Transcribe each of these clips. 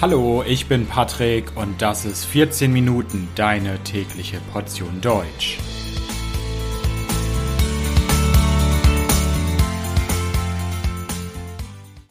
Hallo, ich bin Patrick und das ist 14 Minuten deine tägliche Portion Deutsch.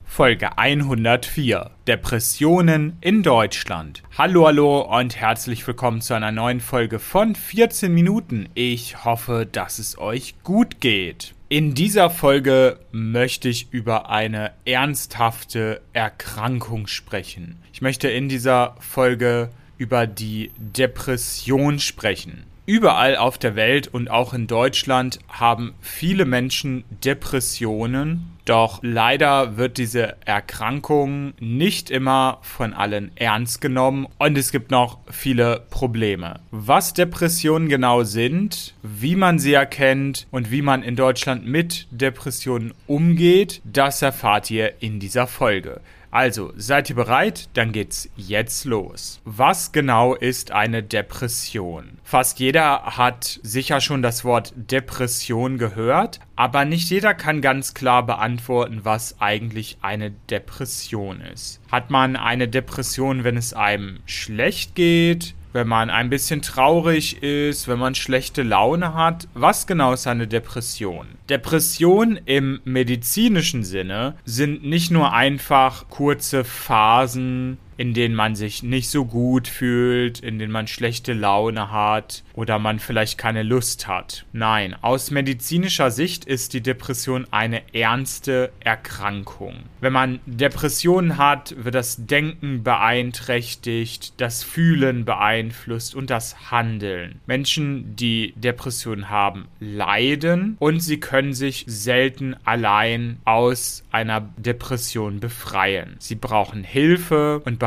Folge 104 Depressionen in Deutschland. Hallo, hallo und herzlich willkommen zu einer neuen Folge von 14 Minuten. Ich hoffe, dass es euch gut geht. In dieser Folge möchte ich über eine ernsthafte Erkrankung sprechen. Ich möchte in dieser Folge über die Depression sprechen. Überall auf der Welt und auch in Deutschland haben viele Menschen Depressionen doch leider wird diese Erkrankung nicht immer von allen ernst genommen und es gibt noch viele Probleme. Was Depressionen genau sind, wie man sie erkennt und wie man in Deutschland mit Depressionen umgeht, das erfahrt ihr in dieser Folge. Also, seid ihr bereit? Dann geht's jetzt los. Was genau ist eine Depression? Fast jeder hat sicher schon das Wort Depression gehört, aber nicht jeder kann ganz klar beantworten, was eigentlich eine Depression ist. Hat man eine Depression, wenn es einem schlecht geht? Wenn man ein bisschen traurig ist, wenn man schlechte Laune hat. Was genau ist eine Depression? Depressionen im medizinischen Sinne sind nicht nur einfach kurze Phasen in denen man sich nicht so gut fühlt, in denen man schlechte Laune hat oder man vielleicht keine Lust hat. Nein, aus medizinischer Sicht ist die Depression eine ernste Erkrankung. Wenn man Depressionen hat, wird das Denken beeinträchtigt, das Fühlen beeinflusst und das Handeln. Menschen, die Depressionen haben, leiden und sie können sich selten allein aus einer Depression befreien. Sie brauchen Hilfe und Behandlung.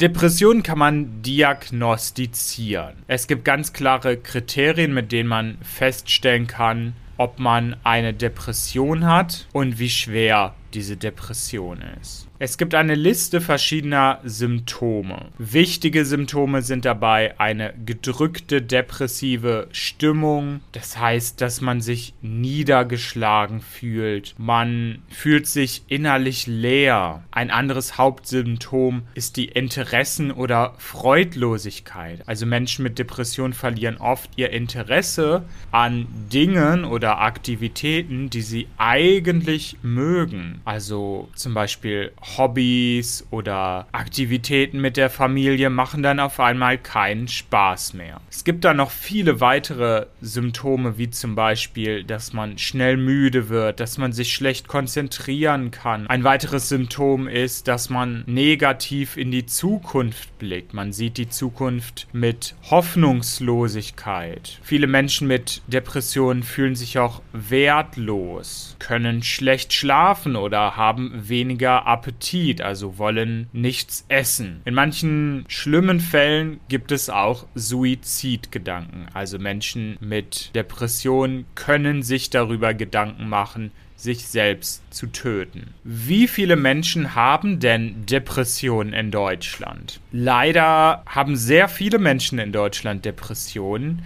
Depression kann man diagnostizieren. Es gibt ganz klare Kriterien, mit denen man feststellen kann, ob man eine Depression hat und wie schwer diese Depression ist. Es gibt eine Liste verschiedener Symptome. Wichtige Symptome sind dabei eine gedrückte depressive Stimmung, das heißt, dass man sich niedergeschlagen fühlt, man fühlt sich innerlich leer. Ein anderes Hauptsymptom ist die Interessen- oder Freudlosigkeit. Also Menschen mit Depression verlieren oft ihr Interesse an Dingen oder Aktivitäten, die sie eigentlich mögen. Also zum Beispiel Hobbys oder Aktivitäten mit der Familie machen dann auf einmal keinen Spaß mehr. Es gibt dann noch viele weitere Symptome, wie zum Beispiel, dass man schnell müde wird, dass man sich schlecht konzentrieren kann. Ein weiteres Symptom ist, dass man negativ in die Zukunft blickt. Man sieht die Zukunft mit Hoffnungslosigkeit. Viele Menschen mit Depressionen fühlen sich auch wertlos, können schlecht schlafen oder haben weniger Appetit, also wollen nichts essen. In manchen schlimmen Fällen gibt es auch Suizidgedanken. Also Menschen mit Depressionen können sich darüber Gedanken machen, sich selbst zu töten. Wie viele Menschen haben denn Depressionen in Deutschland? Leider haben sehr viele Menschen in Deutschland Depressionen.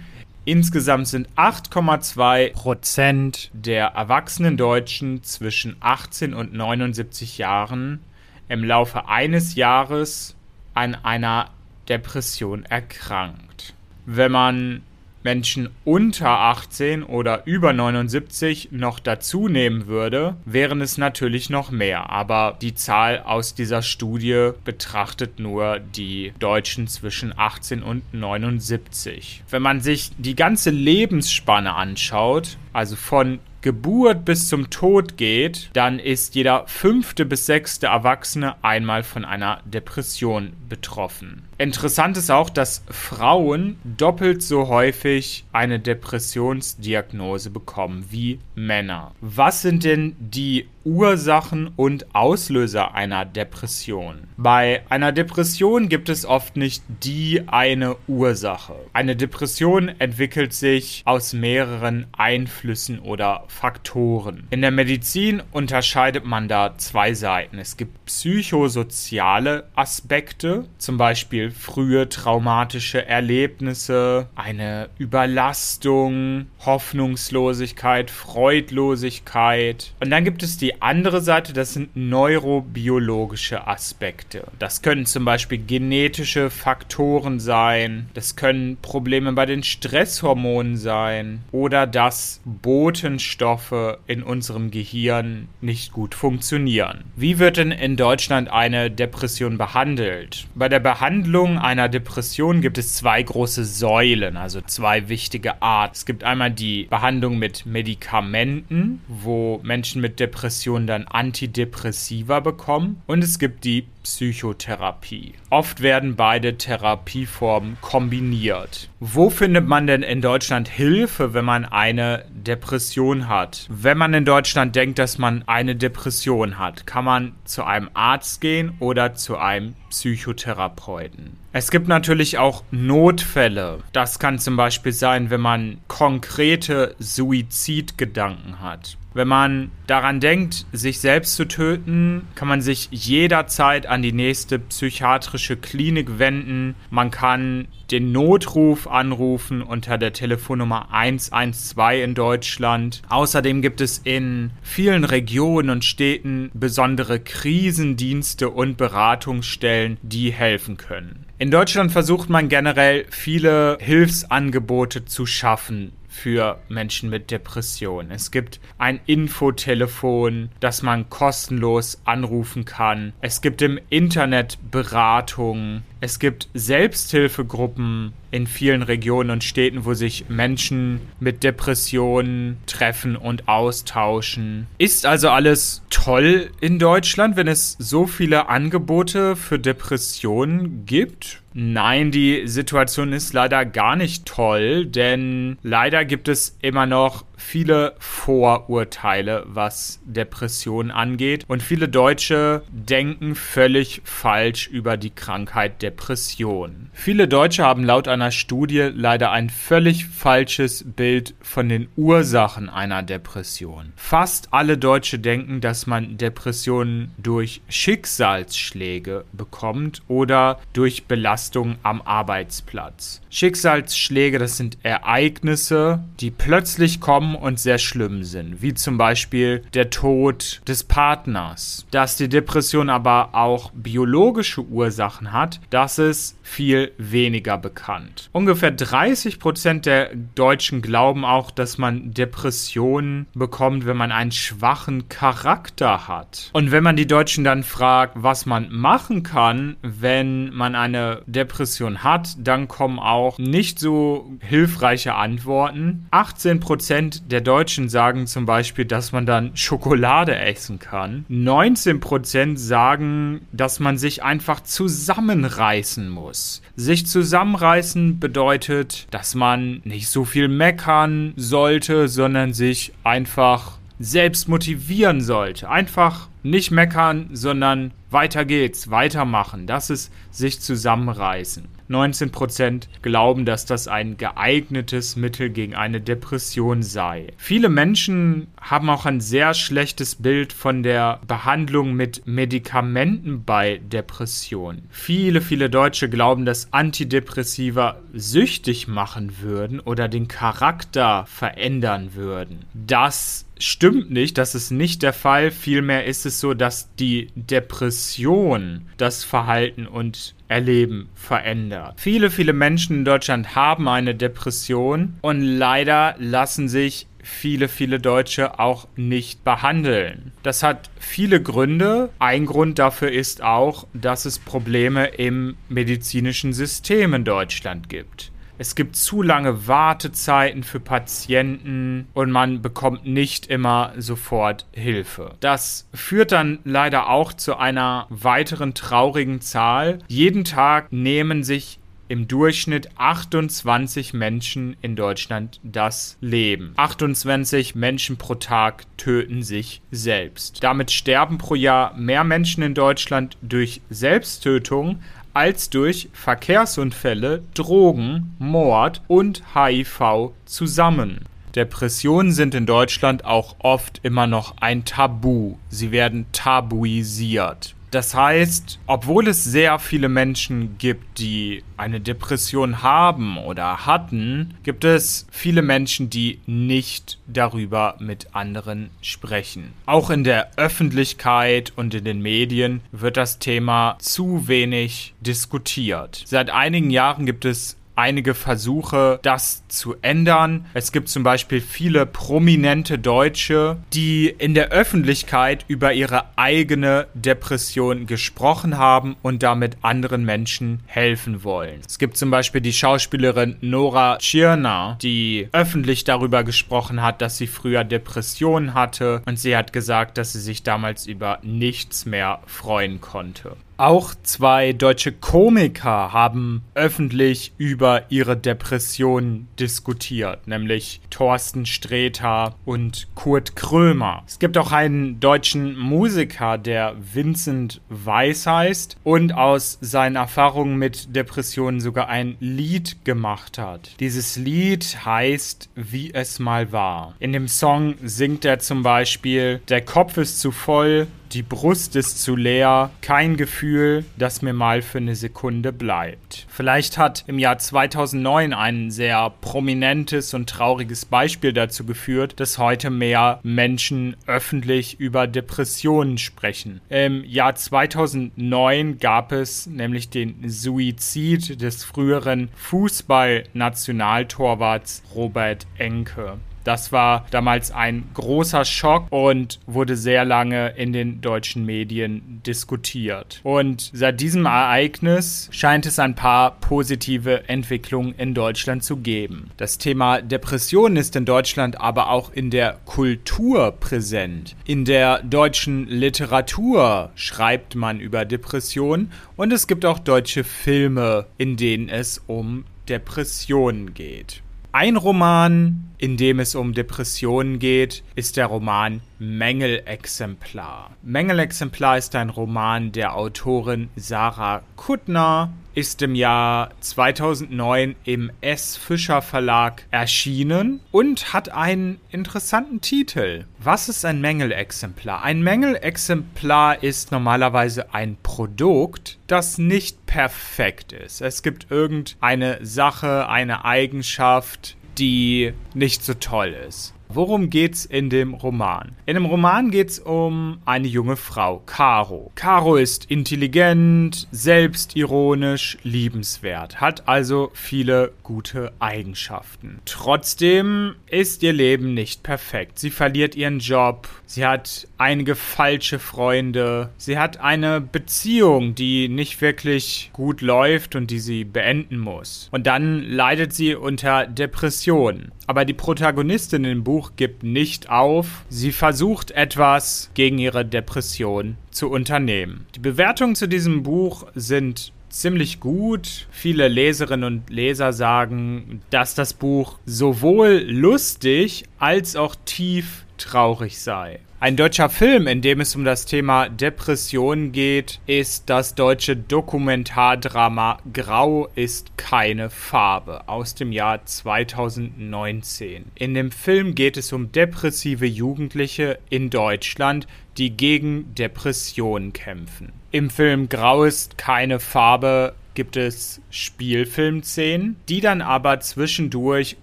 Insgesamt sind 8,2 Prozent der erwachsenen Deutschen zwischen 18 und 79 Jahren im Laufe eines Jahres an einer Depression erkrankt. Wenn man Menschen unter 18 oder über 79 noch dazu nehmen würde, wären es natürlich noch mehr. Aber die Zahl aus dieser Studie betrachtet nur die Deutschen zwischen 18 und 79. Wenn man sich die ganze Lebensspanne anschaut, also von Geburt bis zum Tod geht, dann ist jeder fünfte bis sechste Erwachsene einmal von einer Depression betroffen. Interessant ist auch, dass Frauen doppelt so häufig eine Depressionsdiagnose bekommen wie Männer. Was sind denn die Ursachen und Auslöser einer Depression? Bei einer Depression gibt es oft nicht die eine Ursache. Eine Depression entwickelt sich aus mehreren Einflüssen oder Faktoren. In der Medizin unterscheidet man da zwei Seiten. Es gibt psychosoziale Aspekte, zum Beispiel Frühe traumatische Erlebnisse, eine Überlastung, Hoffnungslosigkeit, Freudlosigkeit. Und dann gibt es die andere Seite, das sind neurobiologische Aspekte. Das können zum Beispiel genetische Faktoren sein, das können Probleme bei den Stresshormonen sein oder dass Botenstoffe in unserem Gehirn nicht gut funktionieren. Wie wird denn in Deutschland eine Depression behandelt? Bei der Behandlung einer Depression gibt es zwei große Säulen, also zwei wichtige Arten. Es gibt einmal die Behandlung mit Medikamenten, wo Menschen mit Depressionen dann Antidepressiva bekommen. Und es gibt die Psychotherapie. Oft werden beide Therapieformen kombiniert. Wo findet man denn in Deutschland Hilfe, wenn man eine Depression hat? Wenn man in Deutschland denkt, dass man eine Depression hat, kann man zu einem Arzt gehen oder zu einem Psychotherapeuten. Es gibt natürlich auch Notfälle. Das kann zum Beispiel sein, wenn man konkrete Suizidgedanken hat. Wenn man daran denkt, sich selbst zu töten, kann man sich jederzeit an die nächste psychiatrische Klinik wenden. Man kann den Notruf anrufen unter der Telefonnummer 112 in Deutschland. Außerdem gibt es in vielen Regionen und Städten besondere Krisendienste und Beratungsstellen, die helfen können. In Deutschland versucht man generell viele Hilfsangebote zu schaffen für Menschen mit Depressionen. Es gibt ein Infotelefon, das man kostenlos anrufen kann. Es gibt im Internet Beratungen. Es gibt Selbsthilfegruppen in vielen Regionen und Städten, wo sich Menschen mit Depressionen treffen und austauschen. Ist also alles toll in Deutschland, wenn es so viele Angebote für Depressionen gibt? Nein, die Situation ist leider gar nicht toll, denn leider gibt es immer noch viele Vorurteile, was Depressionen angeht. Und viele Deutsche denken völlig falsch über die Krankheit Depression. Viele Deutsche haben laut einer Studie leider ein völlig falsches Bild von den Ursachen einer Depression. Fast alle Deutsche denken, dass man Depressionen durch Schicksalsschläge bekommt oder durch Belastung am Arbeitsplatz. Schicksalsschläge, das sind Ereignisse, die plötzlich kommen und sehr schlimm sind, wie zum Beispiel der Tod des Partners. Dass die Depression aber auch biologische Ursachen hat, das ist viel weniger bekannt. Ungefähr 30 Prozent der Deutschen glauben auch, dass man Depressionen bekommt, wenn man einen schwachen Charakter hat. Und wenn man die Deutschen dann fragt, was man machen kann, wenn man eine Depression hat, dann kommen auch nicht so hilfreiche Antworten. 18 Prozent der Deutschen sagen zum Beispiel, dass man dann Schokolade essen kann. 19% sagen, dass man sich einfach zusammenreißen muss. Sich zusammenreißen bedeutet, dass man nicht so viel meckern sollte, sondern sich einfach selbst motivieren sollte. Einfach nicht meckern, sondern weiter geht's, weitermachen. Das ist sich zusammenreißen. 19% glauben, dass das ein geeignetes Mittel gegen eine Depression sei. Viele Menschen haben auch ein sehr schlechtes Bild von der Behandlung mit Medikamenten bei Depressionen. Viele, viele Deutsche glauben, dass Antidepressiva süchtig machen würden oder den Charakter verändern würden. Das stimmt nicht, das ist nicht der Fall. Vielmehr ist es so, dass die Depression das Verhalten und Erleben verändert. Viele, viele Menschen in Deutschland haben eine Depression und leider lassen sich viele, viele Deutsche auch nicht behandeln. Das hat viele Gründe. Ein Grund dafür ist auch, dass es Probleme im medizinischen System in Deutschland gibt. Es gibt zu lange Wartezeiten für Patienten und man bekommt nicht immer sofort Hilfe. Das führt dann leider auch zu einer weiteren traurigen Zahl. Jeden Tag nehmen sich im Durchschnitt 28 Menschen in Deutschland das Leben. 28 Menschen pro Tag töten sich selbst. Damit sterben pro Jahr mehr Menschen in Deutschland durch Selbsttötung als durch Verkehrsunfälle, Drogen, Mord und HIV zusammen. Depressionen sind in Deutschland auch oft immer noch ein Tabu. Sie werden tabuisiert. Das heißt, obwohl es sehr viele Menschen gibt, die eine Depression haben oder hatten, gibt es viele Menschen, die nicht darüber mit anderen sprechen. Auch in der Öffentlichkeit und in den Medien wird das Thema zu wenig diskutiert. Seit einigen Jahren gibt es einige Versuche, das zu ändern. Es gibt zum Beispiel viele prominente Deutsche, die in der Öffentlichkeit über ihre eigene Depression gesprochen haben und damit anderen Menschen helfen wollen. Es gibt zum Beispiel die Schauspielerin Nora Tschirner, die öffentlich darüber gesprochen hat, dass sie früher Depressionen hatte und sie hat gesagt, dass sie sich damals über nichts mehr freuen konnte. Auch zwei deutsche Komiker haben öffentlich über ihre Depression diskutiert, nämlich Thorsten Sträter und Kurt Krömer. Es gibt auch einen deutschen Musiker, der Vincent Weiss heißt und aus seinen Erfahrungen mit Depressionen sogar ein Lied gemacht hat. Dieses Lied heißt Wie es mal war. In dem Song singt er zum Beispiel, der Kopf ist zu voll, die Brust ist zu leer, kein Gefühl, das mir mal für eine Sekunde bleibt. Vielleicht hat im Jahr 2009 ein sehr prominentes und trauriges Beispiel dazu geführt, dass heute mehr Menschen öffentlich über Depressionen sprechen. Im Jahr 2009 gab es nämlich den Suizid des früheren Fußballnationaltorwarts Robert Enke. Das war damals ein großer Schock und wurde sehr lange in den deutschen Medien diskutiert. Und seit diesem Ereignis scheint es ein paar positive Entwicklungen in Deutschland zu geben. Das Thema Depression ist in Deutschland aber auch in der Kultur präsent. In der deutschen Literatur schreibt man über Depression und es gibt auch deutsche Filme, in denen es um Depressionen geht. Ein Roman, in dem es um Depressionen geht, ist der Roman Mängelexemplar. Mängelexemplar ist ein Roman der Autorin Sarah Kuttner, ist im Jahr 2009 im S. Fischer Verlag erschienen und hat einen interessanten Titel. Was ist ein Mängelexemplar? Ein Mängelexemplar ist normalerweise ein Produkt, das nicht perfekt ist. Es gibt irgendeine Sache, eine Eigenschaft, die nicht so toll ist. Worum geht's in dem Roman? In dem Roman geht's um eine junge Frau, Caro. Caro ist intelligent, selbstironisch, liebenswert, hat also viele gute Eigenschaften. Trotzdem ist ihr Leben nicht perfekt. Sie verliert ihren Job, sie hat einige falsche Freunde, sie hat eine Beziehung, die nicht wirklich gut läuft und die sie beenden muss. Und dann leidet sie unter Depressionen. Aber die Protagonistin im Buch gibt nicht auf. Sie versucht etwas gegen ihre Depression zu unternehmen. Die Bewertungen zu diesem Buch sind ziemlich gut. Viele Leserinnen und Leser sagen, dass das Buch sowohl lustig als auch tief traurig sei. Ein deutscher Film, in dem es um das Thema Depression geht, ist das deutsche Dokumentardrama Grau ist keine Farbe aus dem Jahr 2019. In dem Film geht es um depressive Jugendliche in Deutschland, die gegen Depressionen kämpfen. Im Film Grau ist keine Farbe gibt es Spielfilmszenen, die dann aber zwischendurch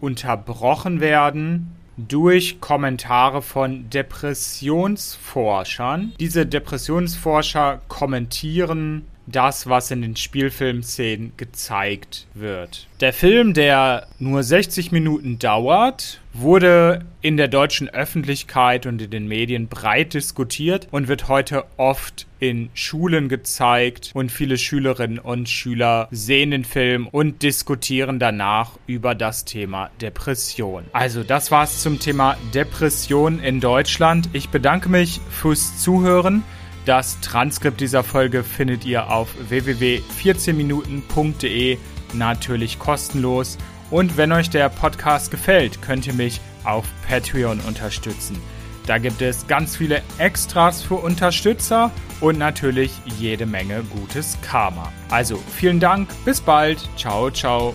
unterbrochen werden durch Kommentare von Depressionsforschern. Diese Depressionsforscher kommentieren das, was in den Spielfilmszenen gezeigt wird. Der Film, der nur 60 Minuten dauert, wurde in der deutschen Öffentlichkeit und in den Medien breit diskutiert und wird heute oft in Schulen gezeigt und viele Schülerinnen und Schüler sehen den Film und diskutieren danach über das Thema Depression. Also das war's zum Thema Depression in Deutschland. Ich bedanke mich fürs Zuhören. Das Transkript dieser Folge findet ihr auf www.14minuten.de natürlich kostenlos. Und wenn euch der Podcast gefällt, könnt ihr mich auf Patreon unterstützen. Da gibt es ganz viele Extras für Unterstützer und natürlich jede Menge gutes Karma. Also vielen Dank, bis bald, ciao, ciao.